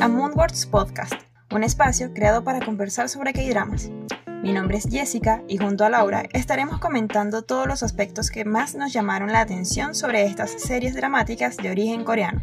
a Moonwords Podcast, un espacio creado para conversar sobre K-dramas. Mi nombre es Jessica y junto a Laura estaremos comentando todos los aspectos que más nos llamaron la atención sobre estas series dramáticas de origen coreano.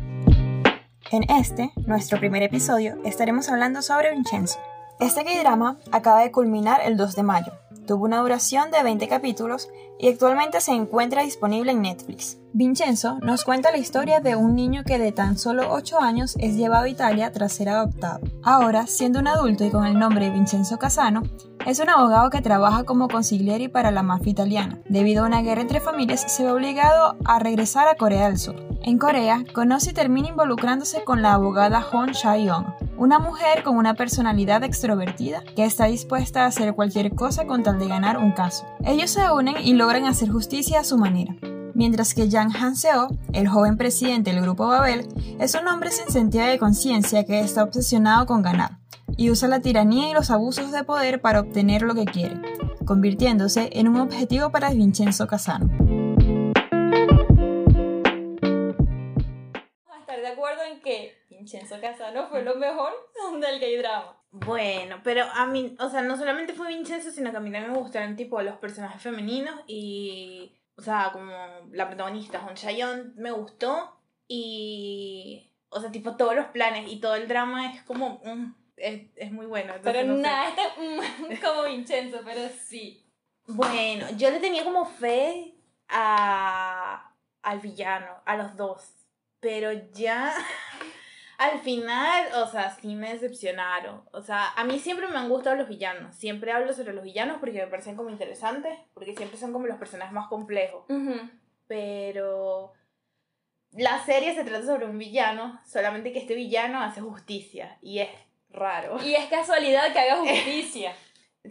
En este, nuestro primer episodio, estaremos hablando sobre Vincenzo. Este K-drama acaba de culminar el 2 de mayo, Tuvo una duración de 20 capítulos y actualmente se encuentra disponible en Netflix. Vincenzo nos cuenta la historia de un niño que de tan solo 8 años es llevado a Italia tras ser adoptado. Ahora, siendo un adulto y con el nombre de Vincenzo Casano, es un abogado que trabaja como consigliere para la mafia italiana. Debido a una guerra entre familias, se ve obligado a regresar a Corea del Sur. En Corea, conoce y termina involucrándose con la abogada Hon Chae-young, una mujer con una personalidad extrovertida que está dispuesta a hacer cualquier cosa con tal de ganar un caso. Ellos se unen y logran hacer justicia a su manera. Mientras que Yang Han-seo, el joven presidente del grupo Babel, es un hombre sin sentido de conciencia que está obsesionado con ganar y usa la tiranía y los abusos de poder para obtener lo que quiere, convirtiéndose en un objetivo para Vincenzo Casano. estar de acuerdo en que Vincenzo Casano fue lo mejor del gay drama. Bueno, pero a mí, o sea, no solamente fue Vincenzo, sino que a mí también me gustaron tipo los personajes femeninos y, o sea, como la protagonista, Hon Chayon, me gustó y, o sea, tipo todos los planes y todo el drama es como, mm, es, es, muy bueno. Pero nada, está como Vincenzo, pero sí. Bueno, yo le tenía como fe a, al villano, a los dos, pero ya al final, o sea, sí me decepcionaron. O sea, a mí siempre me han gustado los villanos. Siempre hablo sobre los villanos porque me parecen como interesantes, porque siempre son como los personajes más complejos. Pero la serie se trata sobre un villano, solamente que este villano hace justicia y es raro. Y es casualidad que haga justicia.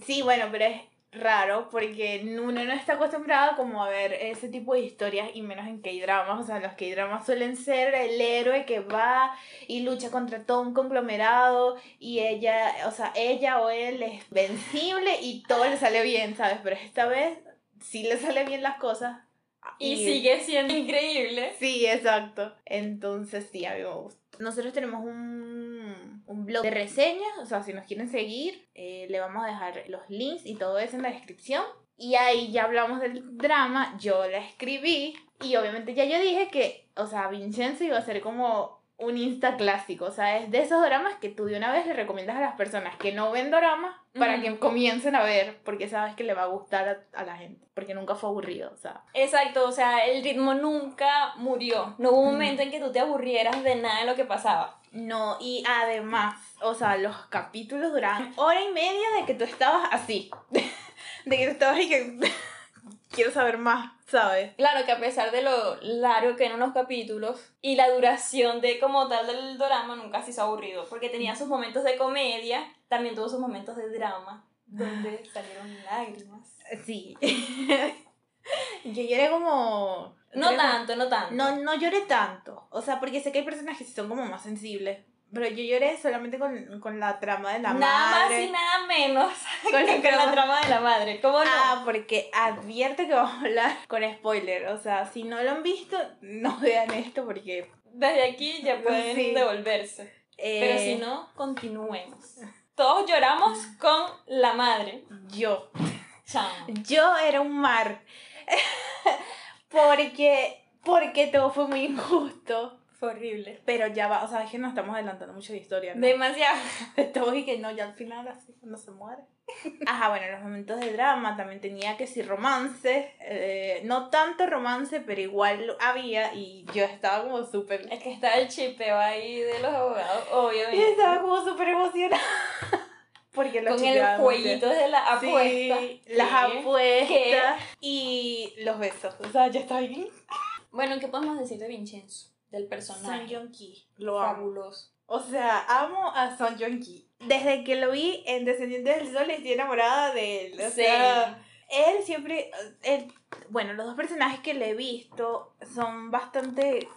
sí, bueno, pero es raro porque uno no está acostumbrado como a ver ese tipo de historias y menos en K-dramas, o sea, los K-dramas suelen ser el héroe que va y lucha contra todo un conglomerado y ella, o sea, ella o él es vencible y todo le sale bien, ¿sabes? Pero esta vez sí le sale bien las cosas. Y, sigue siendo increíble. Sí, exacto. Entonces sí, a mí me gusta. Nosotros tenemos un, un blog de reseñas, o sea, si nos quieren seguir, eh, le vamos a dejar los links y todo eso en la descripción. Y ahí ya hablamos del drama, yo la escribí y obviamente ya yo dije que, o sea, Vincenzo iba a ser como un Insta clásico, o sea, es de esos dramas que tú de una vez le recomiendas a las personas que no ven dramas para que comiencen a ver, porque sabes que le va a gustar a, la gente, porque nunca fue aburrido, o sea. Exacto, o sea, el ritmo nunca murió, no hubo un momento en que tú te aburrieras de nada de lo que pasaba. No, y además, o sea, los capítulos duraban hora y media de que tú estabas así, de que tú estabas y que quiero saber más, ¿sabes? Claro que a pesar de lo largo que eran los capítulos y la duración de como tal del drama, nunca se hizo aburrido, porque tenía sus momentos de comedia, también tuvo sus momentos de drama, donde salieron lágrimas. Sí. Yo lloré como... No tanto, no tanto. No, no lloré tanto. O sea, porque sé que hay personas que son como más sensibles. Pero yo lloré solamente con, con la trama de la madre. Nada más y nada menos con, la, trama de la madre. ¿Cómo no? Ah, porque advierte que vamos a hablar con spoiler. O sea, si no lo han visto, no vean esto porque... Desde aquí ya pueden devolverse. Pero si eh, no, continuemos. Todos lloramos con la madre. Yo. Yo era un mar. porque, porque todo fue muy injusto horrible. Pero ya va, o sea, es que nos estamos adelantando mucho de historia. Demasiado. Estamos y que no, ya al final así, cuando se muere. Ajá, bueno, en los momentos de drama también tenía que sí romance. Eh, no tanto romance, pero igual había y yo estaba como súper. Es que estaba el chipeo ahí de los abogados, obviamente. Y estaba como súper emocionada. Porque Con el jueguito de la apuesta. Sí, las apuestas y los besos. O sea, ya estaba ahí. Bueno, ¿qué podemos decir de Vincenzo? Del personaje. Son Joong-ki. Lo Fabuloso. O sea, amo a Son Joong-ki. Desde que lo vi en Descendientes del Sol estoy enamorada de él. O sea, él siempre... Él, bueno, los dos personajes que le he visto son bastante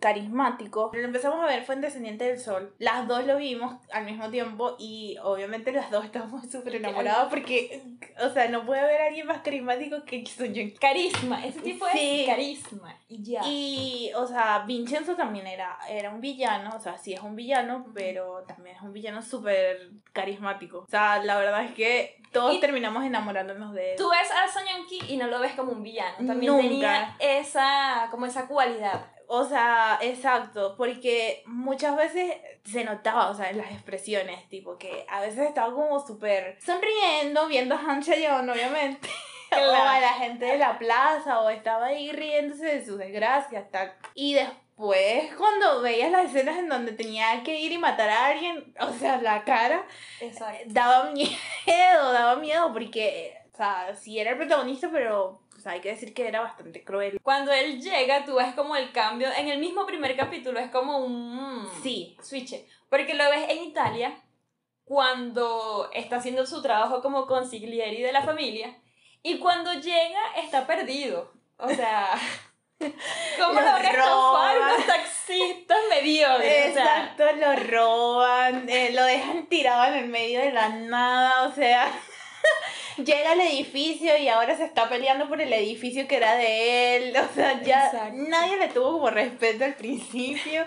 carismático. Lo empezamos a ver fue en Descendiente del Sol. Las dos lo vimos al mismo tiempo y obviamente las dos estábamos súper enamoradas porque, o sea, no puede haber alguien más carismático que Son Ki. Carisma, ese tipo Sí. es carisma. Y ya. Y, o sea, Vincenzo también era, era un villano, o sea, sí es un villano, pero también es un villano súper carismático. O sea, la verdad es que todos Y- terminamos enamorándonos de él. Tú ves a Son Ki y no lo ves como un villano. También Nunca. tenía esa, como esa cualidad. O sea, exacto, porque muchas veces se notaba, o sea, en las expresiones, tipo que a veces estaba como súper sonriendo, viendo a Han Chaeyoung, obviamente, o a la gente de la plaza, o estaba ahí riéndose de sus desgracias, tal. Y después, cuando veías las escenas en donde tenía que ir y matar a alguien, o sea, la cara, Exacto. daba miedo, daba miedo, porque, o sea, sí era el protagonista, pero, sea, hay que decir que era bastante cruel. Cuando él llega, tú ves como el cambio. En el mismo primer capítulo es como un Sí. switch. Porque lo ves en Italia cuando está haciendo su trabajo como consiglieri de la familia. Y cuando llega, está perdido. O sea, ¿cómo Lo roban. unos taxistas mediocres? O sea, Exacto, lo roban, eh, lo dejan tirado en el medio de la nada, o sea, llega al edificio y ahora se está peleando por el edificio que era de él, o sea, ya Exacto. nadie le tuvo como respeto al principio.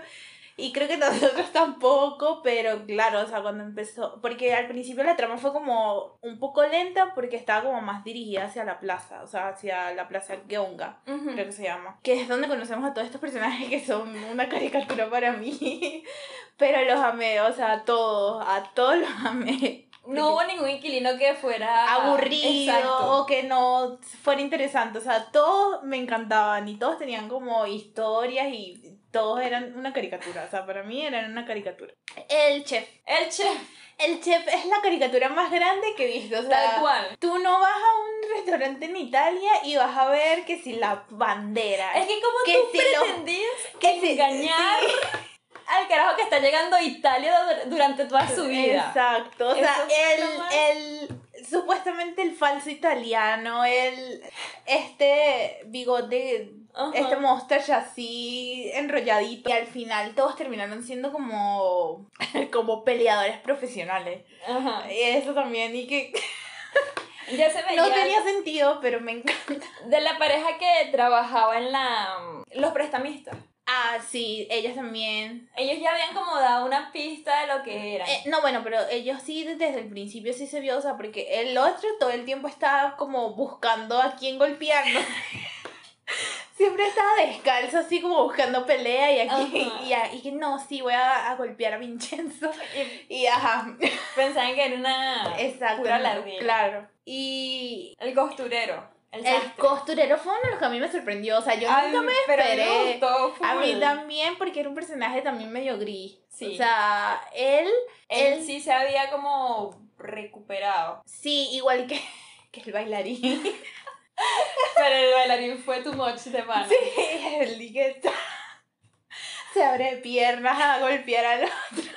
Y creo que nosotros tampoco, pero claro, o sea, cuando empezó, porque al principio la trama fue como un poco lenta porque estaba como más dirigida hacia la plaza, o sea, hacia la plaza Geonga ujú. creo que se llama. Que es donde conocemos a todos estos personajes que son una caricatura para mí. Pero los amé, o sea, a todos, a todos los amé. No hubo ningún inquilino que fuera Aburrido Exacto. o que no fuera interesante. O sea, todos me encantaban y todos tenían como historias y todos eran una caricatura. O sea, para mí eran una caricatura. El chef. El chef, El chef es la caricatura más grande que he visto. O sea, tal cual. Tú no vas a un restaurante en Italia y vas a ver que si la bandera. Es que como Que tú si pretendías que si- engañar sí. Al carajo que está llegando a Italia dur- durante toda su vida. Exacto, o sea, el, el, supuestamente el falso italiano, el, este bigote, Ajá. este mustache así enrolladito, y al final todos terminaron siendo como, como peleadores profesionales. Ajá. Eso también, y que Ya se veía no tenía sentido, pero me encanta. de la pareja que trabajaba en la los prestamistas. Ah, sí, ellas también. Ellos ya habían como dado una pista de lo que eran. Eh, no, bueno, pero ellos sí desde el principio sí se vio, o sea, porque el otro todo el tiempo estaba como buscando a quién golpearlo. Siempre estaba descalzo, así como buscando pelea y aquí, Ajá. y, a- y que no, sí, voy a, a golpear a Vincenzo. Y ajá, Pensaban que era una exacto. pura no. Claro. Y El costurero. El, costurero fue uno de los que a mí me sorprendió, o sea, yo Ay, nunca me pero a mí me esperé. gustó A mí también, porque era un personaje también medio gris. Sí. O sea, él, Él él sí se había como recuperado. sí, igual que, que el bailarín. Pero el bailarín fue too much de mano. Sí, el que se abre de piernas a golpear al otro.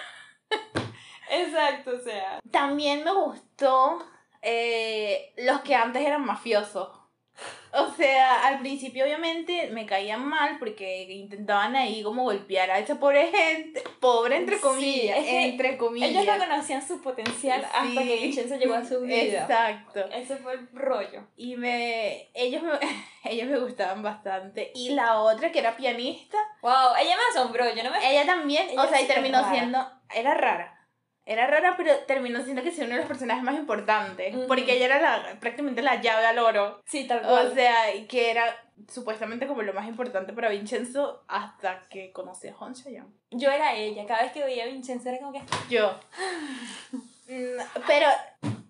Exacto, o sea. También me gustó eh, los que antes eran mafiosos. O sea, al principio obviamente me caían mal porque intentaban ahí como golpear a esa pobre gente, pobre entre comillas, entre comillas. Ellos no conocían su potencial hasta que Vincenzo llegó a su vida. Exacto. Ese fue el rollo. Y me ellos me ellos me gustaban bastante y la otra que era pianista, Wow, ella me asombró. Yo no me. ella también, Ella o sea, y terminó rara. siendo era rara. Era rara, pero terminó siendo que sí uno de los personajes más importantes. Porque ella era la, prácticamente la llave al oro. Sí, tal cual. O sea, y que era supuestamente como lo más importante para Vincenzo hasta que conocí a Hon Chaeyoung. Yo era ella. Cada vez que veía a Vincenzo era como que. Yo. Mm, Pero,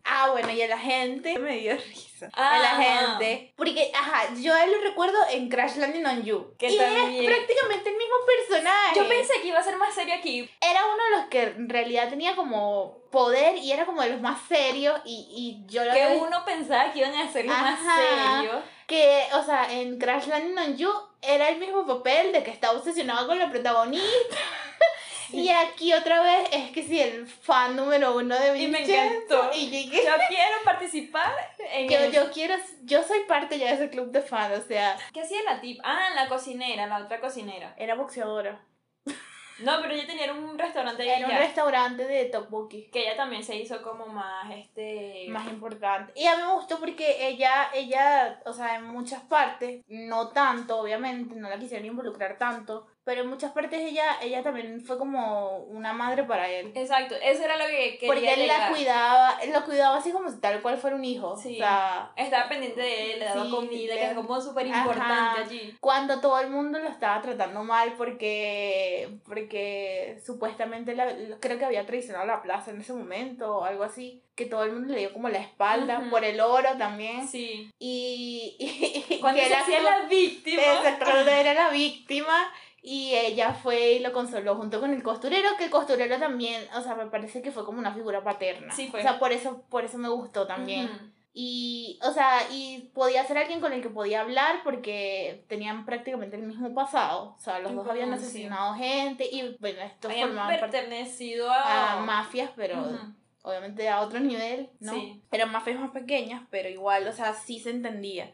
ah, bueno, y a la gente me dio risa. Ah. A la gente. Porque, ajá, yo a él lo recuerdo en Crash Landing on You. Que y también- es prácticamente el mismo personaje. Yo pensé que iba a ser más serio aquí. Era uno de los que en realidad tenía como poder y era como de los más serios y, y yo lo Que uno pensaba que iban a ser más Ajá. serios. que, o sea, en Crash Landing on You era el mismo papel de que estaba obsesionado con la protagonista Y aquí otra vez es que sí, el fan número uno de Y me Vincenzo. encantó. Y llegué. Yo quiero participar en Yo, el- yo quiero, yo soy parte ya de ese club de fan, o sea, ¿Qué hacía la tip? Ah, la cocinera, la otra cocinera. era boxeadora. No, pero ella tenía un restaurante Era un restaurante de tteokbokki. que ella también se hizo como más, este... más importante. Y a mí me gustó porque ella, ella, o sea, en muchas partes, no tanto, obviamente, no la quisieron involucrar tanto, pero en muchas partes ella, ella también fue como una madre para él. Exacto, eso era lo que quería Porque él la llegar. cuidaba, él lo cuidaba así como si tal cual fuera un hijo. Sí. O sea, Estaba pendiente de él, le daba Sí, comida, que es como súper importante allí. cuando todo el mundo lo estaba tratando mal porque porque supuestamente la- creo que había traicionado la plaza en ese momento o algo así que todo el mundo le dio como la espalda Ujú. por el oro también Sí. y, y, Cuando que se era hacía como- la víctima. Exacto, cuando era la víctima y ella fue y lo consoló junto con el costurero, que el costurero también, o sea, me parece que fue como una figura paterna. Sí, fue. O sea, por eso, por eso me gustó también. Y, o sea, y podía ser alguien con el que podía hablar porque tenían prácticamente el mismo pasado. O sea, los dos habían asesinado gente y, bueno, estos Habían formaban pertenecido a... a mafias, pero. Obviamente a otro nivel, ¿no? Sí. Eran mafias más pequeñas, pero igual, o sea, sí se entendía.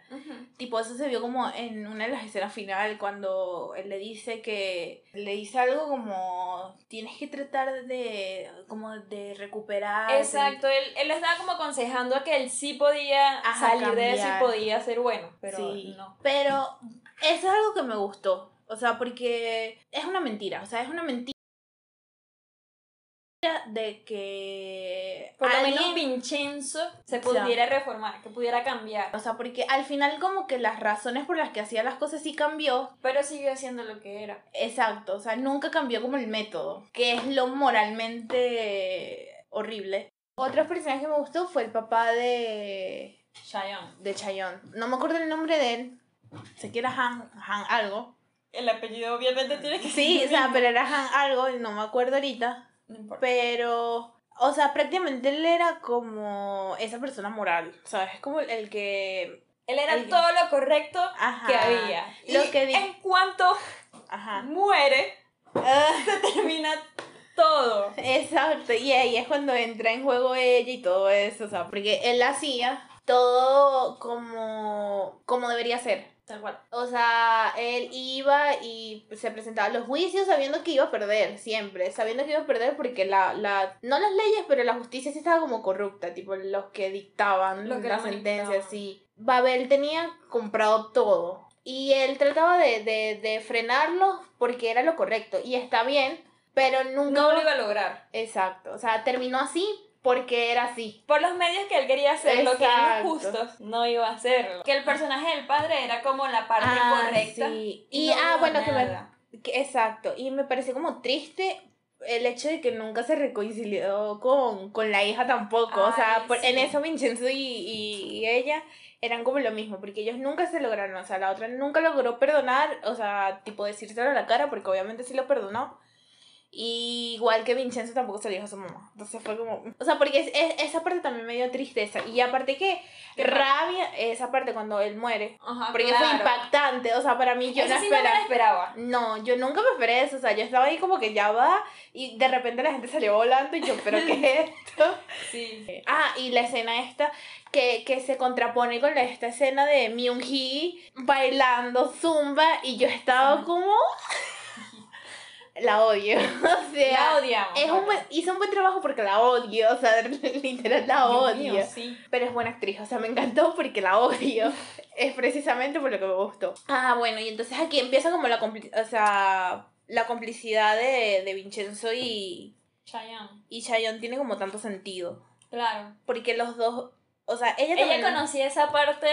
Tipo, eso se vio como en una de las escenas final cuando él le dice que le dice algo como tienes que tratar de como de recuperar Exacto, él, él le estaba como aconsejando a que él sí podía Ajá, salir de eso y podía ser bueno, pero Sí. no. Pero eso es algo que me gustó. O sea, porque es una mentira. O sea, es una mentira de que. Por lo menos Vincenzo se sea, pudiera reformar, que pudiera cambiar, O sea, porque al final, como que las razones por las que hacía las cosas sí cambió. pero siguió siendo lo que era. Exacto. O sea, nunca cambió como el método, que es lo moralmente horrible. Otro personaje que me gustó fue el papá de. Cheyenne. de Chayon. No me acuerdo el nombre de él. Sé que era Han, Han algo. El apellido obviamente tiene que Sí, o sea, pero era Han algo y no me acuerdo ahorita. No importa. Pero, o sea, prácticamente él era como esa persona moral, ¿sabes? Es como el que... Él era el- todo lo correcto Ajá. que había. Lo Y que di- en cuanto Ajá. muere, Ah, se termina todo. exacto, y ahí es cuando entra en juego ella y todo eso, o sea, porque él hacía todo como, como debería ser. Tal cual. O sea, él iba y se presentaba a los juicios sabiendo que iba a perder, siempre, sabiendo que iba a perder porque la, la, no las leyes, pero la justicia sí estaba como corrupta, tipo los que dictaban Los que la sentencia, sí. Babel tenía comprado todo y él trataba de, de, de frenarlo porque era lo correcto y está bien, pero nunca... No lo iba a lograr. Exacto, o sea, terminó así porque era así. Por los medios que él quería hacer, lo que eran justos, no iba a hacerlo. Que el personaje del padre era como la parte Ah, correcta. sí. y no ah, bueno, que me, nada. Que- Exacto, y me pareció como triste el hecho de que nunca se reconcilió con, con la hija tampoco. o sea, en eso Vincenzo y, y, y ella eran como lo mismo, porque ellos nunca se lograron, o sea, la otra nunca logró perdonar, o sea, tipo decírselo a la cara, porque obviamente sí lo perdonó. Y igual que Vincenzo tampoco se lo dijo a su mamá. Entonces fue como... O sea, porque es- es- esa parte también me dio tristeza. Y aparte que rabia esa parte cuando él muere. Ajá, Porque claro. fue impactante. O sea, para mí yo Eso no sí no me la esperaba. esperaba. No, yo nunca me esperé eso, o sea, yo estaba ahí como que ya va y de repente la gente salió volando y yo, ¿pero qué es esto? Sí. Ah, y la escena esta que, que se contrapone con la- esta escena de Myung Hee bailando zumba y yo estaba como... La odio, o sea... La odiamos. Es un buen, hizo un buen trabajo porque la odio, o sea, literal la Dios odio. mío, sí. Pero es buena actriz, o sea, me encantó porque la odio. es precisamente por lo que me gustó. Ah, bueno, y entonces aquí empieza como la, compli- o sea, la complicidad de, de Vincenzo y, Chayanne. y Chayanne tiene como tanto sentido. Claro. Porque los dos, o sea, ella Ella también... conocía esa parte,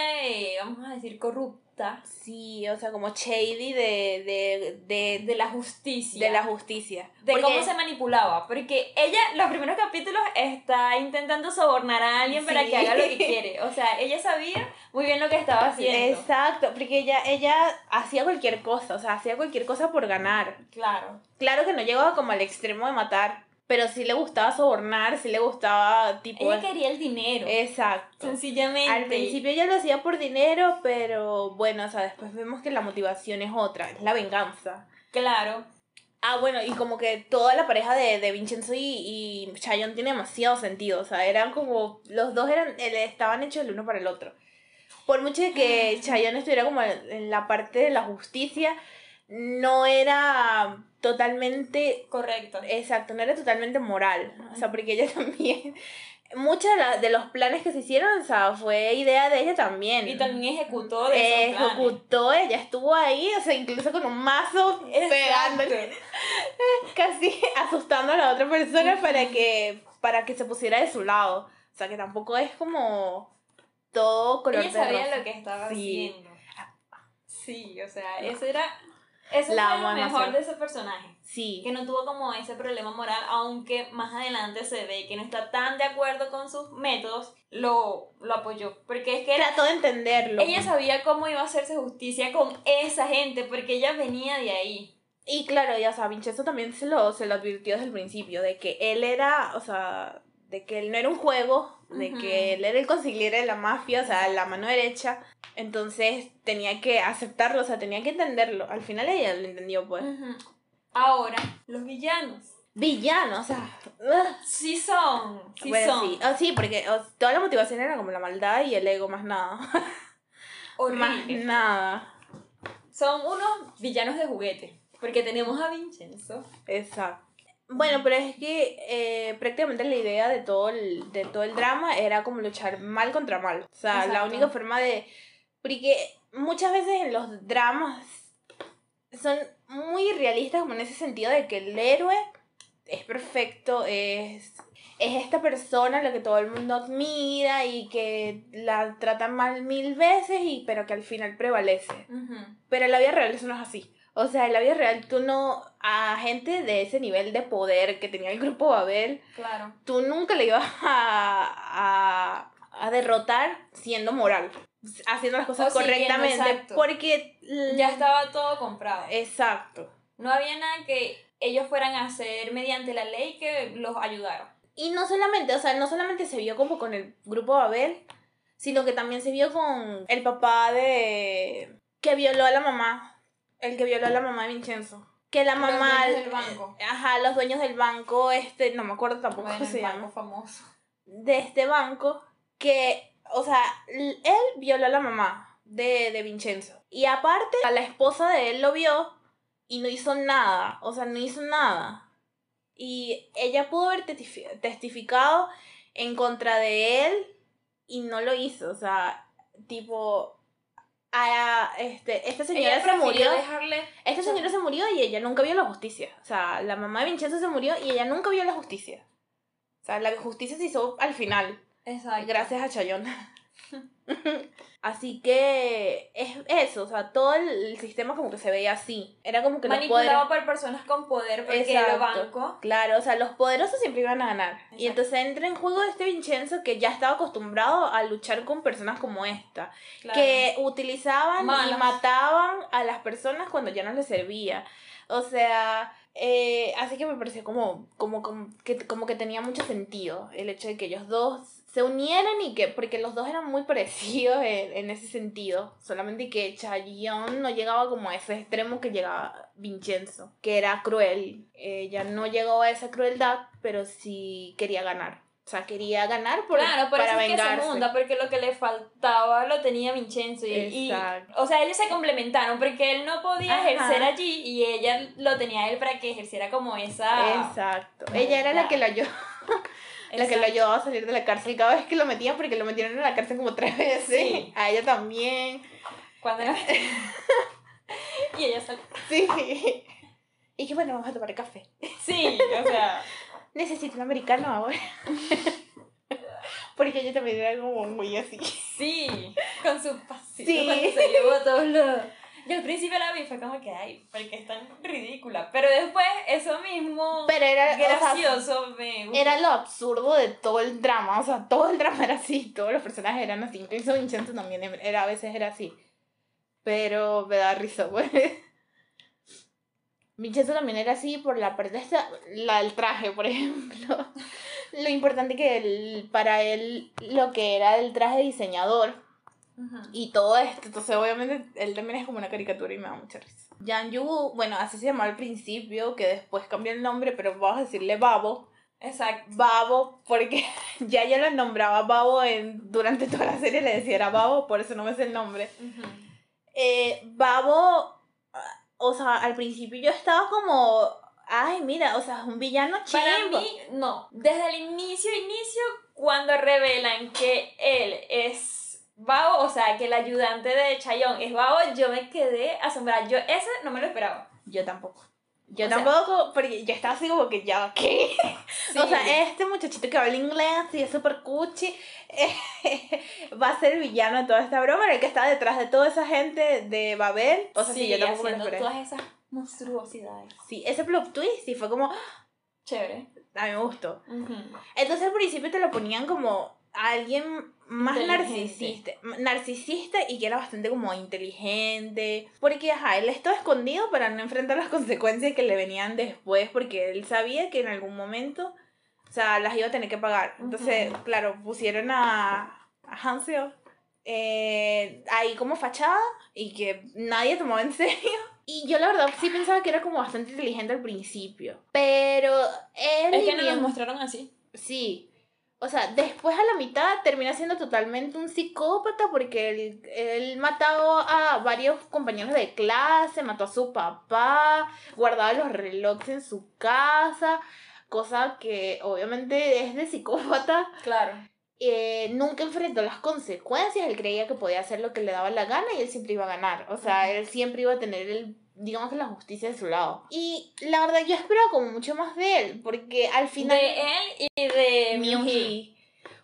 vamos a decir, corrupta Sí, o sea, como shady de, de, de, de la justicia. de la justicia. de Porque- cómo se manipulaba. Porque ella, los primeros capítulos, está intentando sobornar a alguien para Sí. que haga lo que quiere. O sea, ella sabía muy bien lo que estaba haciendo. Exacto, porque ella, ella hacía cualquier cosa, o sea, hacía cualquier cosa por ganar. Claro. Claro que no llegaba como al extremo de matar, pero sí le gustaba sobornar, sí le gustaba tipo... Ella quería el dinero. Exacto. sencillamente. Al principio ella lo hacía por dinero, pero bueno, o sea, después vemos que la motivación es otra, es la venganza. Claro. Ah, bueno, y como que toda la pareja de, de Vincenzo y, y Chayon tiene demasiado sentido. O sea, eran como. Los dos eran estaban hechos el uno para el otro. Por mucho de que Chayon estuviera como en la parte de la justicia, no era totalmente. Correcto. Exacto, no era totalmente moral. O sea, porque ella también. Muchos de, los planes que se hicieron, o sea, fue idea de ella también. Y también ejecutó de esos planes. Ejecutó, ella estuvo ahí, o sea, incluso con un mazo pegándole casi asustando a la otra persona para que para que se pusiera de su lado. O sea, que tampoco es como todo color Ella de sabía rosa. lo que estaba Sí. haciendo. Sí, o sea, eso era. Eso La fue lo mejor de ese personaje. Sí. Que no tuvo como ese problema moral, aunque más adelante se ve que no está tan de acuerdo con sus métodos, lo, lo apoyó. Porque es que Trató de entenderlo. ella sabía cómo iba a hacerse justicia con esa gente, porque ella venía de ahí. Y claro, ya sea, Vincenzo también se lo, se lo advirtió desde el principio, de que él era, o sea, de que él no era un juego, de que él era el consigliere de la mafia, o sea, la mano derecha. Entonces tenía que aceptarlo, o sea, tenía que entenderlo. Al final ella lo entendió, pues. Ahora, los villanos. Villano, o sea. Sí son, sí bueno, son. sí. Oh, sí, porque oh, toda la motivación era como la maldad y el ego, más nada. más nada. Son unos villanos de juguete. Porque tenemos a Vincenzo. Exacto. Bueno, pero es que eh, prácticamente la idea de todo, el, de todo el drama era como luchar mal contra mal. O sea, la única forma de... Porque muchas veces en los dramas son muy realistas como en ese sentido de que el héroe es perfecto, es, es esta persona a la que todo el mundo admira y que la tratan mal mil veces, y, pero que al final prevalece. Pero en la vida real eso no es así. O sea, en la vida real tú no, a gente de ese nivel de poder que tenía el grupo Babel, Claro. tú nunca le ibas a, a, a derrotar siendo moral, haciendo las cosas correctamente. Porque... Ya estaba todo comprado. Exacto. No había nada que ellos fueran a hacer mediante la ley que los ayudaron. Y no solamente, o sea, no solamente se vio como con el grupo Babel, sino que también se vio con el papá de... que violó a la mamá, el que violó a la mamá de Vincenzo. Que la Los mamá... dueños del banco. Ajá, los dueños del banco, este, no me acuerdo tampoco Bueno, cómo se llama. famoso. De este banco, que, o sea, él violó a la mamá de, de Vincenzo. Y aparte, a la esposa de él lo vio y no hizo nada, o sea, no hizo nada. Y ella pudo haber testifi- testificado en contra de él y no lo hizo, o sea, tipo, a, este, esta señora se murió. dejarle... Esta señora se murió y ella nunca vio la justicia. O sea, la mamá de Vincenzo se murió y ella nunca vio la justicia. O sea, la justicia se hizo al final, Exacto. gracias a Chayón. así que es eso, o sea, todo el, sistema como que se veía así. Era como que los poderes... Manipulado por personas con poder porque Exacto. banco... Claro, o sea, los poderosos siempre iban a ganar. Y entonces entra en juego este Vincenzo que ya estaba acostumbrado a luchar con personas como esta. Claro. que utilizaban y mataban a las personas cuando ya no les servía. O sea, eh, así que me pareció como, como, como, que, como que tenía mucho sentido el hecho de que ellos dos se unieran y que, porque los dos eran muy parecidos en, en ese sentido, solamente que Chaillon no llegaba como a ese extremo que llegaba Vincenzo, que era cruel. Ella no llegó a esa crueldad, pero sí quería ganar. O sea, quería ganar por, Claro, por para eso es que se vengarse. monta, porque lo que le faltaba lo tenía Vincenzo. Y, y- o sea, ellos se complementaron porque él no podía Ajá. ejercer allí y ella lo tenía él para que ejerciera como esa... Exacto. Ella era la que lo ayudó. La que lo ayudaba a salir de la cárcel cada vez que lo metían, porque lo metieron en la cárcel como tres veces. Sí. A ella también. Cuando era- y ella salió. Sí. Y que bueno, vamos a tomar café. Sí, o sea... Necesito un americano ahora. porque ella también era como muy así. Sí, con su pasito Sí. cuando se llevó a todos lados. Yo al principio la vi fue como que, ay, porque es tan ridícula. Pero después eso mismo Pero era, o sea, gracioso me gustó. era lo absurdo de todo el drama. O sea, todo el drama era así. Todos los personajes eran así. Incluso Vincenzo también era, a veces era así. Pero me da risa, pues. Vincenzo también era así por la parte esta, la del traje, por ejemplo. Lo importante que él, para él, lo que era el traje diseñador, Y todo esto, entonces obviamente él también es como una caricatura y me da mucha risa. Jan Yu, bueno, así se llamaba al principio, que después cambió el nombre, pero vamos a decirle Babo. Exacto. Babo, porque ya ya lo nombraba Babo en, durante toda la serie, le decía era Babo, por eso no me sé el nombre. Ujú. Eh, Babo, ah, o sea, al principio yo estaba como, ay, mira, o sea, es un villano chimbo. Para mí, no. Desde el inicio, inicio, cuando revelan que él es Bao, o sea, que el ayudante de Chayon es Bao, yo me quedé asombrada. Yo ese no me lo esperaba. Yo tampoco. Yo O sea- tampoco, porque yo estaba así como que ya, ¿qué? Sí. O sea, este muchachito que habla inglés y es súper cuchi, va a ser el villano de toda esta broma, era el que está detrás de toda esa gente de Babel. O sea, sí, yo tampoco me lo haciendo todas esas monstruosidades. Sí, ese plot twist y fue como, Chévere. a mí me gustó. Ujú. Entonces al principio te lo ponían como alguien más narcisista, narcisista y que era bastante como inteligente, porque ajá, él estaba escondido para no enfrentar las consecuencias que le venían después, porque él sabía que en algún momento, o sea, las iba a tener que pagar. Entonces, Ujú. claro, pusieron a, a Hansel eh, ahí como fachada y que nadie tomaba en serio. Y yo la verdad sí pensaba que era como bastante inteligente al principio, pero él Es que no nos mostraron así. Sí. O sea, después a la mitad termina siendo totalmente un psicópata porque él, él mató a varios compañeros de clase, mató a su papá, guardaba los relojes en su casa, cosa que obviamente es de psicópata. Claro. Eh, nunca enfrentó las consecuencias, él creía que podía hacer lo que le daba la gana y él siempre iba a ganar. O sea, él siempre iba a tener el, digamos que la justicia de su lado. Y la verdad yo esperaba como mucho más de él, porque al final... De él y de Myung Myung-hee. Hee.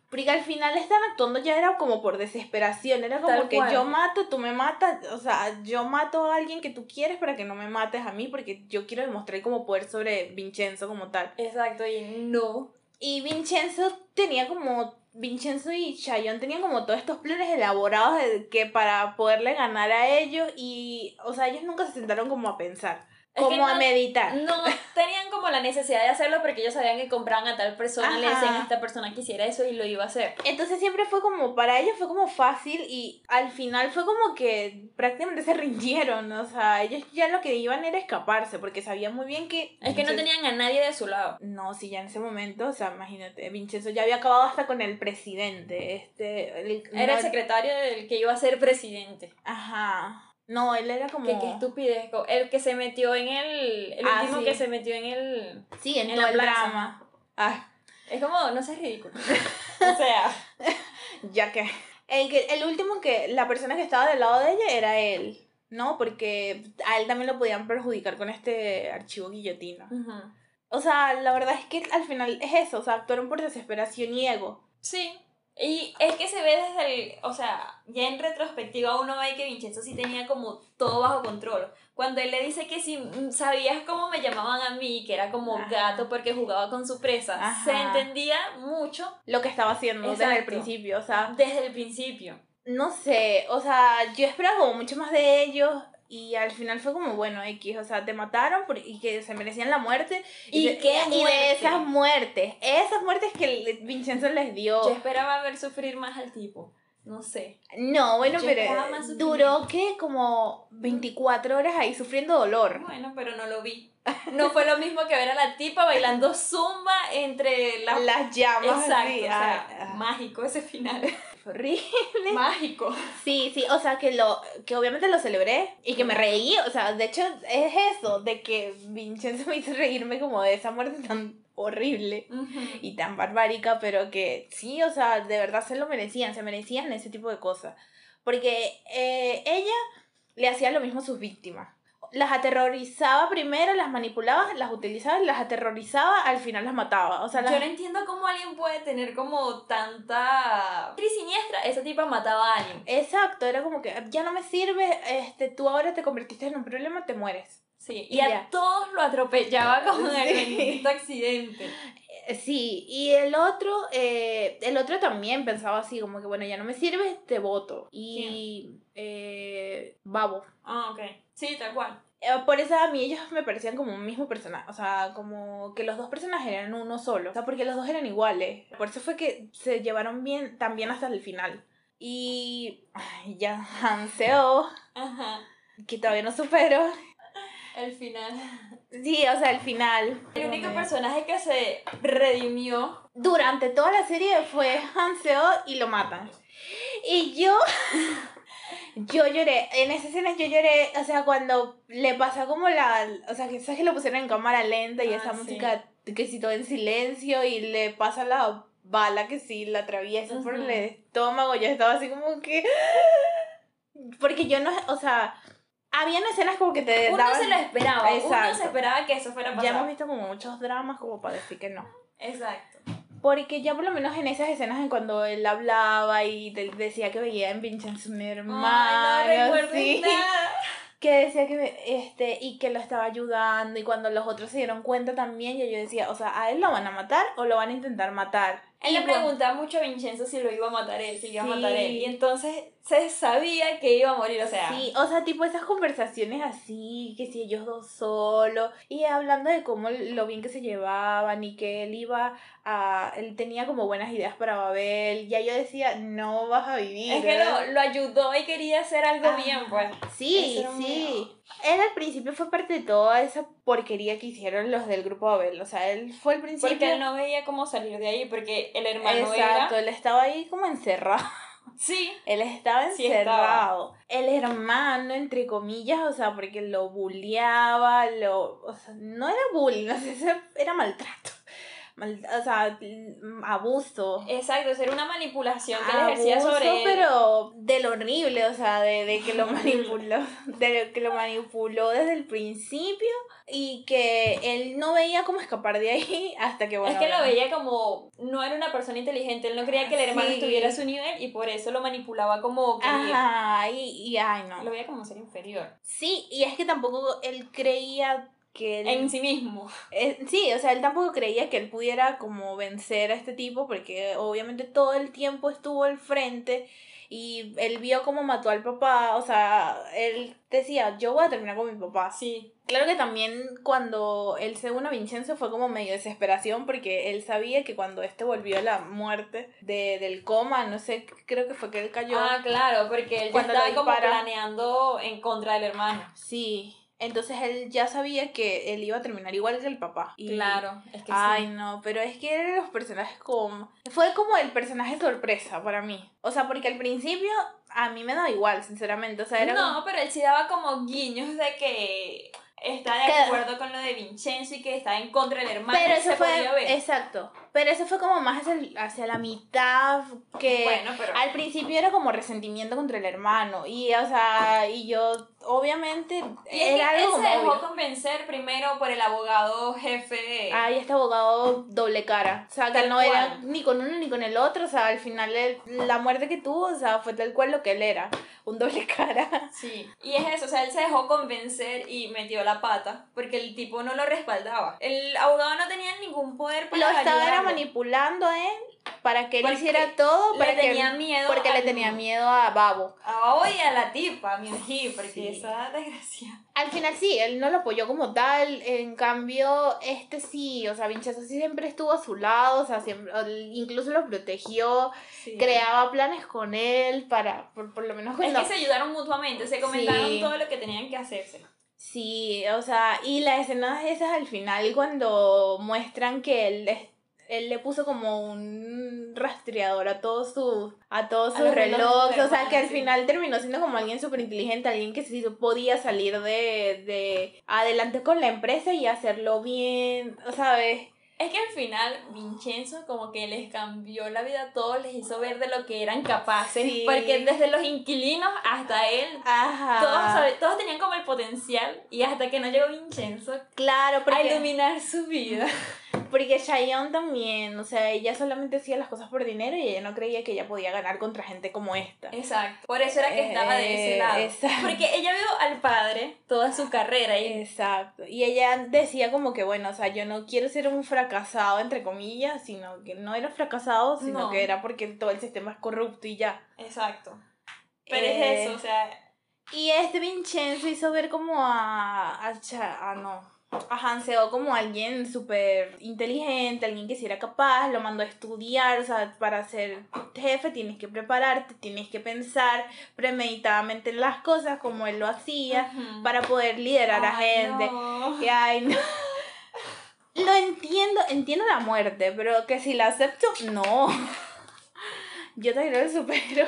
Porque al final están actuando ya era como por desesperación, era como Tal que cual. yo mato, tú me matas, o sea, yo mato a alguien que tú quieres para que no me mates a mí porque yo quiero demostrar como poder sobre Vincenzo como tal. Exacto, y no. Y Vincenzo tenía como Vincenzo y Chayon tenían como todos estos planes elaborados de que para poderle ganar a ellos y o sea, ellos nunca se sentaron como a pensar, Es que como a meditar. No tenían como la necesidad de hacerlo porque ellos sabían que compraban a tal persona, le Ajá. decían a esta persona que hiciera eso y lo iba a hacer. Entonces siempre fue como, para ellos fue como fácil y al final fue como que prácticamente se rindieron, o sea, ellos ya lo que iban era escaparse porque sabían muy bien que... Es que no tenían a nadie de su lado. No, si ya en ese momento, o sea, imagínate, Vincenzo ya había acabado hasta con el presidente, este... el- Era no- el secretario del que iba a ser presidente. Ajá. No, él era como... Que qué estupidez. co- El que se metió en el. El Ah, último sí. que se metió en el. Sí, en, en la drama. Ah, Es como, no seas ridículo. o sea. ya que... El, que... el último que... La persona que estaba del lado de ella era él, ¿no? Porque a él también lo podían perjudicar con este archivo guillotina. O sea, la verdad es que al final es eso, o sea, actuaron por desesperación y ego. Sí. Y es que se ve desde el. O sea, ya en retrospectiva uno ve que Vincenzo sí tenía como todo bajo control. Cuando él le dice que si mm, sabías cómo me llamaban a mí, que era como Ajá. gato porque jugaba con su presa, Ajá. se entendía mucho Lo que estaba haciendo desde el principio, o sea, desde el principio. no sé, o sea, yo esperaba como mucho más de ellos y al final fue como, bueno, X, o sea, te mataron por- y que se merecían la muerte. ¿Y de- qué y de muerte? esas muertes, esas muertes que le- Vincenzo les dio. Yo esperaba ver sufrir más al tipo. No sé. No, bueno, Yo pero duró que como 24 horas ahí sufriendo dolor. Bueno, pero no lo vi. No fue lo mismo que ver a la tipa bailando zumba entre las... Las llamas. Exacto, así, o sea, ah, ah, mágico ese final. Horrible. mágico. Sí, sí, o sea, que lo que obviamente lo celebré y que me reí, o sea, de hecho es eso, de que Vincenzo me hizo reírme como de esa muerte tan horrible y tan barbárica, pero que sí, o sea, de verdad se lo merecían, se merecían ese tipo de cosas. Porque eh, ella le hacía lo mismo a sus víctimas. Las aterrorizaba primero, las manipulaba, las utilizaba, las aterrorizaba, al final las mataba. O sea, las... Yo no entiendo cómo alguien puede tener como tanta... Cris siniestra. Esa tipa mataba a alguien. Exacto, era como que ya no me sirve, este, tú ahora te convertiste en un problema, te mueres. Sí, Y y a ya. todos lo atropellaba con el Sí. bendito accidente. Eh, Sí, y el otro, eh, el otro también pensaba así, como que bueno, ya no me sirve, te voto. Y eh, Babo. Ah, ok. Sí, tal cual. Eh, Por eso a mí ellos me parecían como un mismo personaje, o sea, como que los dos personajes eran uno solo, o sea, porque los dos eran iguales. Por eso fue que se llevaron bien, también hasta el final. Y ay, ya Hanseo, Ajá. que todavía no supero. El final. Sí, o sea, el final. El único personaje que se redimió. Durante toda la serie fue Hanseo y lo matan. Y yo, yo lloré, en esa escena yo lloré, o sea, cuando le pasa como la, o sea, sabes que lo pusieron en cámara lenta y Ah, esa sí. música que sí todo en silencio y le pasa la bala que sí la atraviesa por el estómago, yo estaba así como que... Porque yo no, o sea, habían escenas como que te Uno daban... se lo esperaba. Uno Exacto. se esperaba que eso fuera a Ya hemos visto como muchos dramas como para decir que no. Exacto. Porque ya por lo menos en esas escenas en cuando él hablaba y de- decía que veía en Vincenzo un hermano, Ay, no recuerdo sí, nada. que decía que este y que lo estaba ayudando y cuando los otros se dieron cuenta también yo, yo decía, o sea, a él lo van a matar o lo van a intentar matar. Él Y le preguntaba mucho a Vincenzo si lo iba a matar él, si lo iba a matar él. Y entonces se sabía que iba a morir, o sea. Sí, o sea, tipo esas conversaciones así, que si ellos dos solos, y hablando de cómo lo bien que se llevaban y que él iba a, él tenía como buenas ideas para Babel, ya yo decía, no vas a vivir. Es que lo, lo ayudó y quería hacer algo Ah, bien, pues. Sí, era sí. Él al principio fue parte de toda esa porquería que hicieron los del grupo Babel, o sea, él fue al principio... Porque él no veía cómo salir de ahí, porque el hermano Exacto, era. él estaba ahí como encerrado. Sí. Él estaba Sí encerrado. El hermano, entre comillas, o sea, porque lo bulleaba, lo. O sea, no era bullying, o sea, era maltrato. Mal- o sea, mm, abuso. Exacto, era una manipulación que él ejercía Abuso, sobre él. pero de lo horrible, o sea, de, de que lo manipuló, de que lo manipuló desde el principio y que él no veía cómo escapar de ahí hasta que bueno. es que lo veía como no era una persona inteligente, él no creía que el hermano Sí. estuviera a su nivel y por eso lo manipulaba como quería. Ajá, y, y ay no. Lo veía como ser inferior Sí, y es que tampoco él creía que él... en sí mismo. Eh, sí, o sea, él tampoco creía que él pudiera como vencer a este tipo porque obviamente todo el tiempo estuvo al frente y él vio cómo mató al papá, o sea, él decía, yo voy a terminar con mi papá. Sí, Claro que también cuando él se unió a Vincenzo fue como medio desesperación porque él sabía que cuando este volvió a la muerte de, del coma, no sé, creo que fue que él cayó. Ah, claro, porque él ya Cuando estaba como planeando en contra del hermano. Sí, entonces él ya sabía que él iba a terminar igual que el papá. Y- Claro, es que Ay, sí. no, pero es que eran los personajes como... Fue como el personaje sorpresa para mí. O sea, porque al principio a mí me daba igual, sinceramente. O sea, era No, como- pero él sí daba como guiños de que está de acuerdo con lo de Vincenzo y que está en contra del hermano. Pero eso se fue... podía ver. Exacto. Pero eso fue como más hacia, hacia la mitad que... Bueno, pero Al principio era como resentimiento contra el hermano. Y, o sea, y yo, obviamente, y es era que él algo se como dejó obvio. convencer primero por el abogado jefe. Ay, este abogado doble cara. O sea, que Tal no era cual. ni con uno ni con el otro. O sea, al final él- la muerte que tuvo, o sea, fue tal cual lo que él era. Un doble cara. Sí, y es eso, o sea, él se dejó convencer y metió la pata porque el tipo no lo respaldaba. El abogado no tenía ningún poder para Lo estaba era ayudarlo. Manipulando a él para que él Porque hiciera todo. Le Para que tenía miedo porque le tenía miedo a Babo. A hoy a la tipa, a porque Sí. esa desgracia. Al final sí, él no lo apoyó como tal. En cambio, este sí, o sea, Vincenzo sí siempre estuvo a su lado. O sea, siempre, incluso lo protegió. Sí. Creaba planes con él para, por, por lo menos Es cuando... que se ayudaron mutuamente, se comentaron Sí. todo lo que tenían que hacerse. Sí, o sea, y las escenas esas al final cuando muestran que él, es- él le puso como un rastreador a todos sus a todos A sus relojes o sea, que al final terminó siendo como alguien súper inteligente, alguien que sí podía salir de, de adelante con la empresa y hacerlo bien, ¿sabes? Es que al final Vincenzo como que les cambió la vida a todos, les hizo ver de lo que eran capaces, Sí. porque desde los inquilinos hasta él, Ajá. todos, todos tenían como el potencial y hasta que no llegó Vincenzo Claro, a porque, iluminar su vida. porque Chayanne también, o sea, ella solamente hacía las cosas por dinero y ella no creía que ella podía ganar contra gente como esta. Exacto. Por eso era que estaba de ese Eh, lado. exacto. Porque ella vio al padre toda su carrera y Exacto. Y ella decía como que, bueno, o sea, yo no quiero ser un fracasado, entre comillas, sino que no era fracasado, sino No. que era porque todo el sistema es corrupto y ya. Exacto. Pero Eh, es eso, o sea, Y este Vincenzo hizo ver como a... a, Cha- a no. A Hanseo como alguien súper inteligente, alguien que sí era capaz, lo mandó a estudiar, o sea, para ser jefe tienes que prepararte, tienes que pensar premeditadamente en las cosas como él lo hacía, para poder liderar a gente. no. Que, ay, no. Lo entiendo, entiendo la muerte, pero que si la acepto, no. Yo también lo supero.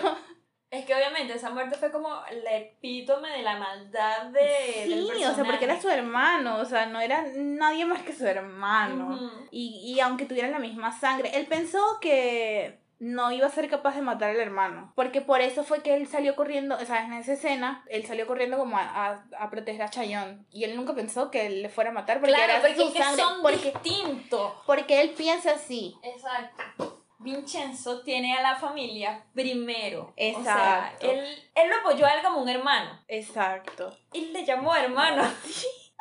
Es que obviamente esa muerte fue como el epítome de la maldad de, del Sí, o sea, porque era su hermano, o sea, no era nadie más que su hermano. Y, y aunque tuvieran la misma sangre, él pensó que no iba a ser capaz de matar al hermano. Porque por eso fue que él salió corriendo, o sea, en esa escena, él salió corriendo como a, a, a proteger a Chayon. Y él nunca pensó que él le fuera a matar porque Claro, era porque su es que sangre. son porque, distintos. porque él piensa así. Exacto. Vincenzo tiene a la familia primero. Exacto. O sea, él, él lo apoyó a él como un hermano. Exacto. Y le llamó hermano.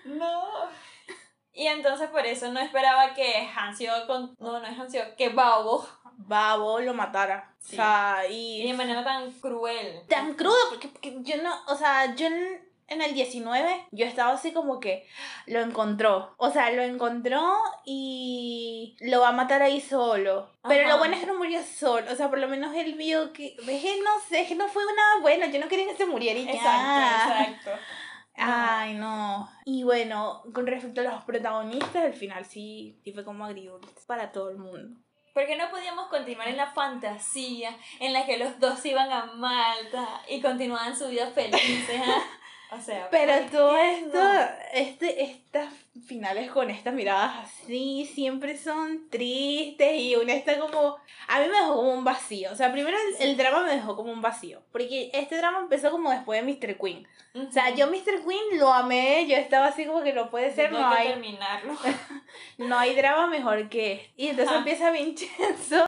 no. Y entonces por eso no esperaba que Hansio con... No, no es Hansio, que Babo. Babo lo matara. Sí. O sea, Y y de manera tan cruel. tan crudo, porque, porque yo no, o sea, yo en, el 19, yo estaba así como que lo encontró. O sea, lo encontró y lo va a matar ahí solo. Pero Ajá. lo bueno es que no murió solo. O sea, por lo menos él vio que, es que no sé, es que no fue nada bueno. Yo no quería que se muriera y ya. Exacto, exacto. Ay, no. Y bueno, con respecto a los protagonistas, al final sí, sí fue como agridulce para todo el mundo. Porque no podíamos continuar en la fantasía en la que los dos iban a Malta y continuaban su vida felices. ¿ah? O sea, Pero ¿por todo esto, no? este, estas finales con estas miradas así, siempre son tristes y una está como... A mí me dejó como un vacío. O sea, primero el, el drama me dejó como un vacío. Porque este drama empezó como después de Mr. Queen. O sea, yo Mr. Queen lo amé, yo estaba así como que no puede ser, no que hay, terminarlo. no hay drama mejor que este. Y entonces Ajá. empieza Vincenzo,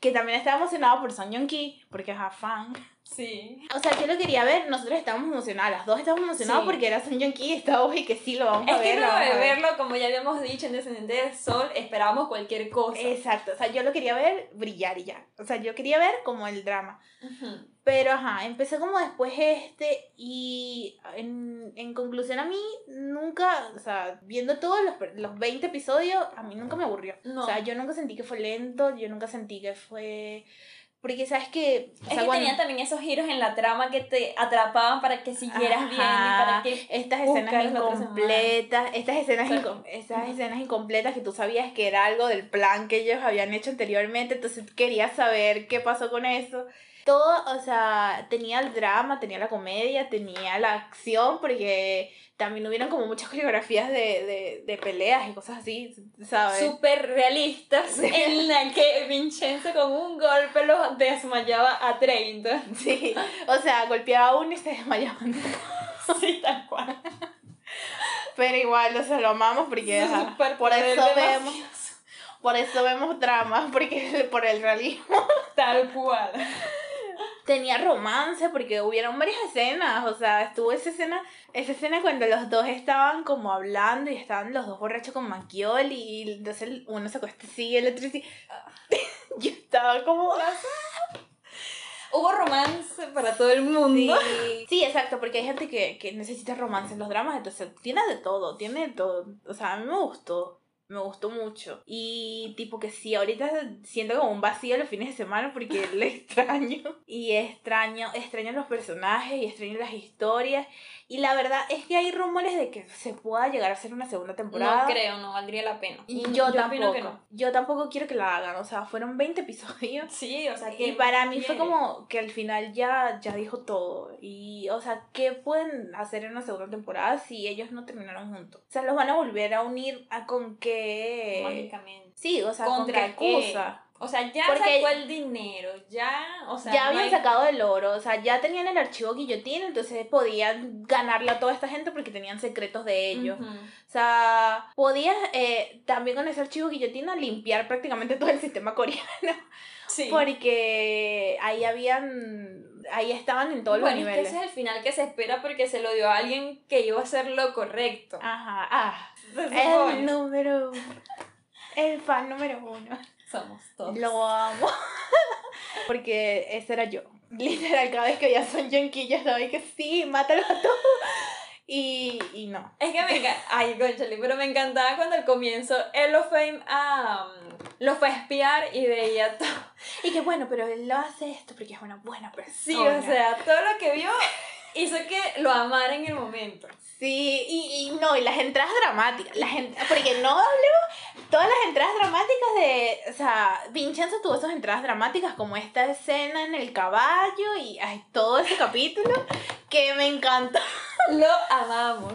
que también estaba emocionado por Son Ki, porque es a fan. Sí. O sea, yo lo quería ver, nosotros estábamos emocionadas, las dos estábamos emocionadas Sí. porque era Son Joong Ki y estaba y que sí lo vamos Es a ver. que lo luego vamos de a ver". verlo, como ya habíamos dicho en Descendiente del Sol, esperábamos cualquier cosa. Exacto, o sea, yo lo quería ver brillar y ya. O sea, yo quería ver como el drama. Pero ajá, empecé como después este y en, en conclusión a mí nunca, o sea, viendo todos los, los 20 episodios, a mí nunca me aburrió. No. O sea, yo nunca sentí que fue lento, yo nunca sentí que fue... Porque sabes que... O Es que cuando- tenían también esos giros en la trama que te atrapaban para que siguieras Ajá. para que... estas escenas incompletas, estas escenas, estas escenas incompletas que tú sabías que era algo del plan que ellos habían hecho anteriormente, entonces querías saber qué pasó con eso. Todo, o sea, tenía el drama, tenía la comedia, tenía la acción, porque también hubieron como muchas coreografías de, de, de peleas y cosas así, ¿sabes? súper realistas en la que Vincenzo con un golpe los desmayaba a 30. Sí, o sea, golpeaba a uno y se desmayaban. Sí, tal cual. Pero igual, o sea, lo amamos porque ajá, por eso vemos, por eso vemos dramas, porque por el realismo. Tal cual. Tenía romance porque hubieron varias escenas, o sea, estuvo esa escena, esa escena cuando los dos estaban como hablando y estaban los dos borrachos con Maquiol y entonces uno se acuesta así y el otro así. Yo estaba como Hubo romance para todo el mundo. Sí, sí, exacto, porque hay gente que, que necesita romance en los dramas, entonces tiene de todo, tiene de todo. O sea, a mí me gustó, me gustó mucho. Y tipo que sí, ahorita siento como un vacío los fines de semana porque le extraño. Y extraño, extraño los personajes y extraño las historias. Y la verdad es que hay rumores de que se pueda llegar a hacer una segunda temporada. No creo, no valdría la pena. Y yo, opino tampoco. que no. Yo tampoco quiero que la hagan. O sea, fueron 20 episodios. Sí, o sea que. Y para mí fue como que al final ya, ya dijo todo. Y, o sea, ¿qué pueden hacer en una segunda temporada si ellos no terminaron juntos? O sea, los van a volver a unir a con qué... Mágicamente. Sí, o sea, con ¿Contra qué qué? excusa. O sea, ya Porque- sacó el dinero, ya, o sea, ya no habían hay- sacado el oro, o sea, ya tenían el archivo guillotín, entonces podían ganarle a toda esta gente porque tenían secretos de ellos. Ujú. O sea, podías eh, también con ese archivo guillotina limpiar prácticamente todo el sistema coreano. Sí. Porque ahí habían, ahí estaban en todos bueno, los es que niveles. ese es el final que se espera porque se lo dio a alguien que iba a hacer lo correcto. Ajá, ah, el número. El fan número uno. Somos todos. Lo amo. Porque ese era yo. Literal, cada vez que veía Son Joong Ki, yo estaba ahí que sí, mátalo a todos. Y, y no. Es que me encanta. Ay, conchale, pero me encantaba cuando al comienzo él lo fue a. lo fue a espiar y veía todo. Y que bueno, pero él lo hace esto porque es una buena persona. Sí, o sea, todo lo que vio hizo que lo amara en el momento. Sí, y, y no, y las entradas dramáticas, la gente, porque no hablemos, todas las entradas dramáticas de, o sea, Vincenzo tuvo esas entradas dramáticas como esta escena en el caballo y ay, todo ese capítulo que me encantó. Lo amamos.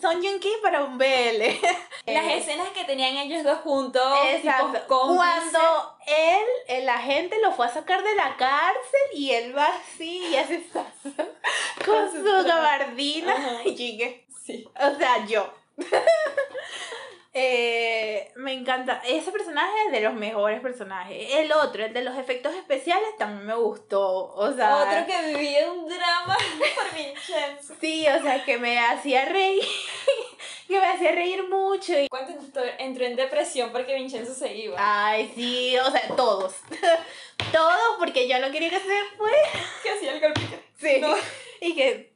Son Yun-Ki para un BL. Las Eh, escenas que tenían ellos dos juntos, Exacto. Cuando él, el agente, lo fue a sacar de la cárcel y él va así y hace con su gabardina y chique. Sí. O sea, yo. Eh, me encanta. Ese personaje es de los mejores personajes. El otro, el de los efectos especiales, también me gustó. O sea, Otro que vivía un drama por Vincenzo. sí, o sea, que me hacía reír. que me hacía reír mucho. Y... Cuando entró- entró en depresión porque Vincenzo se iba. Ay, sí, o sea, todos. todos, porque yo no quería que se fuera. Que hacía el golpe. Sí. No. Y que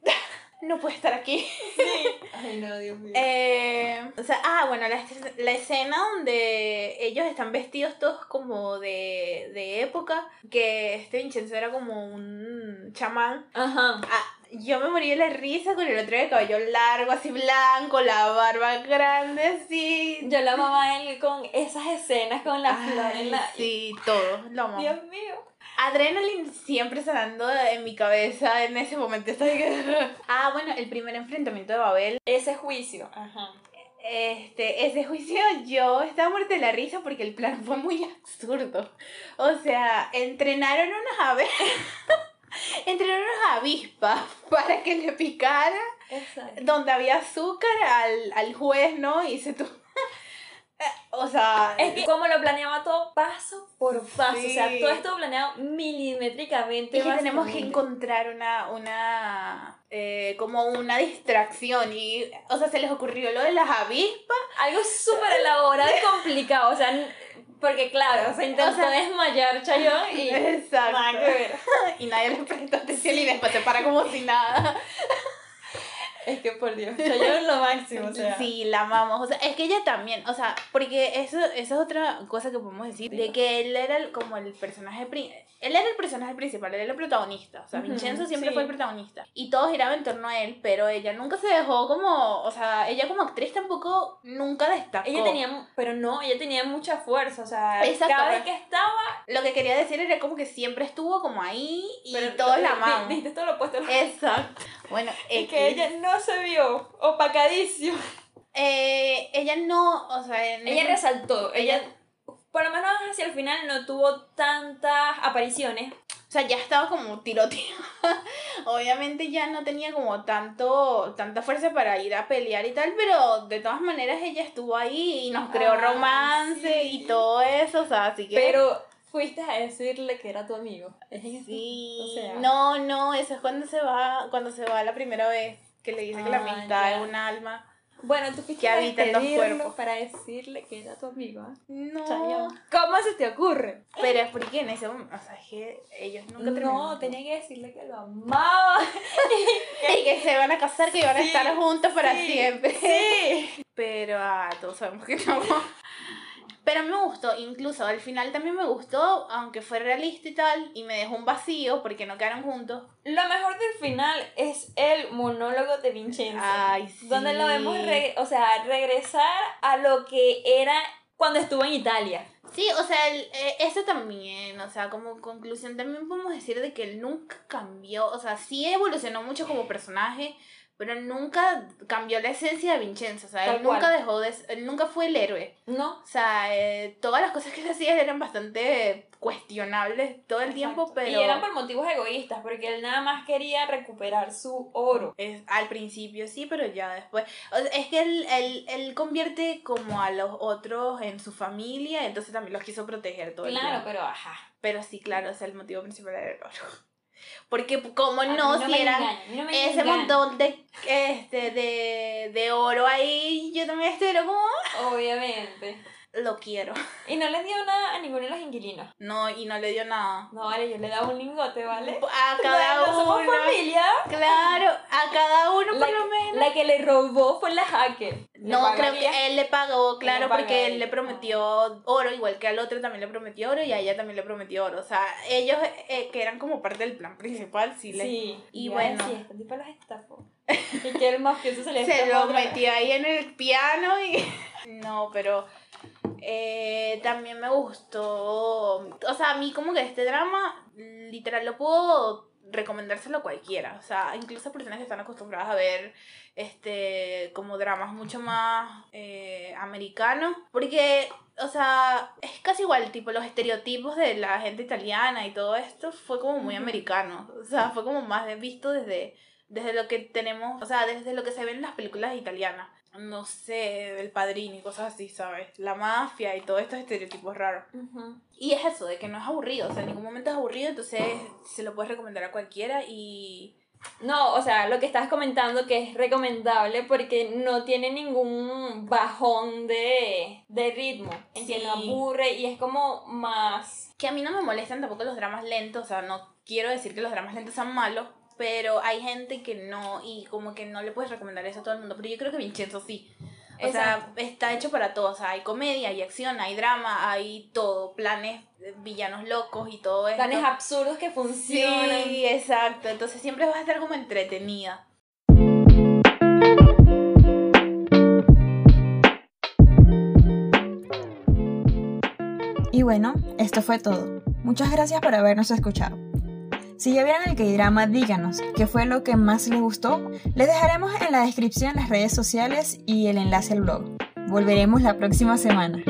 no puede estar aquí. Sí. Ay, no, Dios mío. Eh, o sea, ah, bueno, la, la escena donde ellos están vestidos todos como de, de época, que este Vincenzo era como un chamán. Ajá. Ah, yo me morí de la risa con el otro de cabello largo, así blanco, la barba grande, así. Yo la amaba a él con esas escenas con la flor Ay, en la. Sí, todo, lo. Dios mío. Adrenaline siempre sonando en mi cabeza en ese momento. Estoy... ah, bueno, el primer enfrentamiento de Babel. Ese juicio. Ajá. Este, ese juicio yo estaba muerta de la risa porque el plan fue muy absurdo. O sea, entrenaron unas aves. entrenaron unas avispas para que le picara Exacto. donde había azúcar al, al juez, ¿no? Y se tu... o sea, Es que como lo planeaba todo paso por paso. O sea, todo esto planeado milimétricamente. es que tenemos que encontrar una, una, eh, como una distracción y, o sea, se les ocurrió lo de las avispas. Algo súper elaborado y complicado. O sea, porque claro, se intentó O sea- desmayar Chayanne y. Exacto. Nada que ver. Y nadie le prestó atención y después se para como si nada. Es que por Dios, Chayanne es lo máximo. O sea. Sí, la amamos. O sea, es que ella también, o sea, porque eso, esa es otra cosa que podemos decir, de que él era el- como el personaje él era el personaje principal, él era el protagonista. O sea, Vincenzo siempre sí. fue el protagonista. Y todo giraba en torno a él, pero ella nunca se dejó como, o sea, ella como actriz tampoco nunca destacó. Ella tenía, pero no, ella tenía mucha fuerza, o sea, Exacto, cada vez pero- que estaba, Lo que quería decir era como que siempre estuvo como ahí y pero todos la amaban. Dijiste todo lo opuesto. Exacto. Bueno, Es que X. ella no se vio opacadísima. Eh, ella no, o sea, en Ella resaltó, ella, por lo menos hacia el final no tuvo tantas apariciones. O sea, ya estaba como tiroteada. Obviamente ya no tenía como tanto, tanta fuerza para ir a pelear y tal, pero de todas maneras ella estuvo ahí y nos creó Ay, romance sí. y todo eso, o sea, así que... Pero fuiste a decirle que era tu amigo. Es en ese- Sí, o sea- no, no, eso es cuando se va, cuando se va la primera vez, que le dice que la Ah, amistad es un alma. Bueno, tú fuiste Que habita en despedirlo cuerpos. para decirle que era tu amigo. ¿ah? No. ¿Cómo se te ocurre? pero es porque en ese momento, o sea, es que ellos nunca No, tenía que decirle que lo amaba. Y que se van a casar, que iban a Sí, estar juntos para sí, siempre. Sí. Pero ah, todos sabemos que no. Pero me gustó, incluso al final también me gustó, aunque fue realista y tal, y me dejó un vacío porque no quedaron juntos. Lo mejor del final es el monólogo de Vincenzo. Ay, sí. Donde lo vemos, re- o sea, regresar a lo que era cuando estuvo en Italia. Sí, o sea, el- eh, eso también, o sea, como conclusión también podemos decir de que él nunca cambió, o sea, sí evolucionó mucho como personaje, pero nunca cambió la esencia de Vincenzo, o sea, Tal él nunca cual. dejó de, él nunca fue el héroe. ¿No? O sea, eh, todas las cosas que él hacía eran bastante cuestionables todo el tiempo, Exacto. pero... Y eran por motivos egoístas, porque él nada más quería recuperar su oro. Es, al principio sí, pero ya después. o sea, es que él, él, él convierte como a los otros en su familia, entonces también los quiso proteger todo el Claro, tiempo. pero ajá. Pero sí, claro, o sea, el motivo principal era el oro. Porque, como mí no, si eran mí no ese montón de, este, de, de oro ahí, yo también estoy como. Obviamente. Lo quiero. Y no les dio nada a ninguno de los inquilinos. No, y no le dio nada. No, vale, yo le daba un lingote, ¿vale? A cada No somos uno. familia. Claro, a cada uno La, por lo menos. la que le robó fue la hacker. ¿Le No, creo que él le pagó, claro, porque él él. le prometió oro, igual que al otro también le prometió oro y a ella también le prometió oro. O sea, ellos eh, que eran como parte del plan principal, sí, le... Sí. Y bueno. decir, este tipo los estafó. Y que el mafioso se le se lo metió ahí en el piano y... No, pero eh, también me gustó. O sea, a mí como que este drama, literal, lo puedo recomendárselo a cualquiera. O sea, incluso a personas que están acostumbradas a ver este como dramas mucho más eh, americanos. Porque, o sea, es casi igual, tipo, los estereotipos de la gente italiana y todo esto fue como muy americano. O sea, fue como más visto desde, desde lo que tenemos, o sea, desde lo que se ve en las películas italianas. No sé, el padrino y cosas así, ¿sabes? La mafia y todos estos estereotipos raros. Ujú. Y es eso, de que no es aburrido, o sea, en ningún momento es aburrido, entonces se lo puedes recomendar a cualquiera y... No, o sea, lo que estás comentando que es recomendable porque no tiene ningún bajón de, de ritmo. En que Sí. no aburre y es como más. Que a mí no me molestan tampoco los dramas lentos, o sea, no quiero decir que los dramas lentos son malos, pero hay gente que no, y como que no le puedes recomendar eso a todo el mundo, pero yo creo que Vincenzo sí. O sea, está hecho para todos, o sea, hay comedia, hay acción, hay drama, hay todo, planes, villanos locos y todo eso. Planes absurdos que funcionan. Sí, exacto, entonces siempre vas a estar como entretenida. Y bueno, esto fue todo. Muchas gracias por habernos escuchado. Si ya vieron el K-drama, díganos qué fue lo que más les gustó. Les dejaremos en la descripción las redes sociales y el enlace al blog. Volveremos la próxima semana.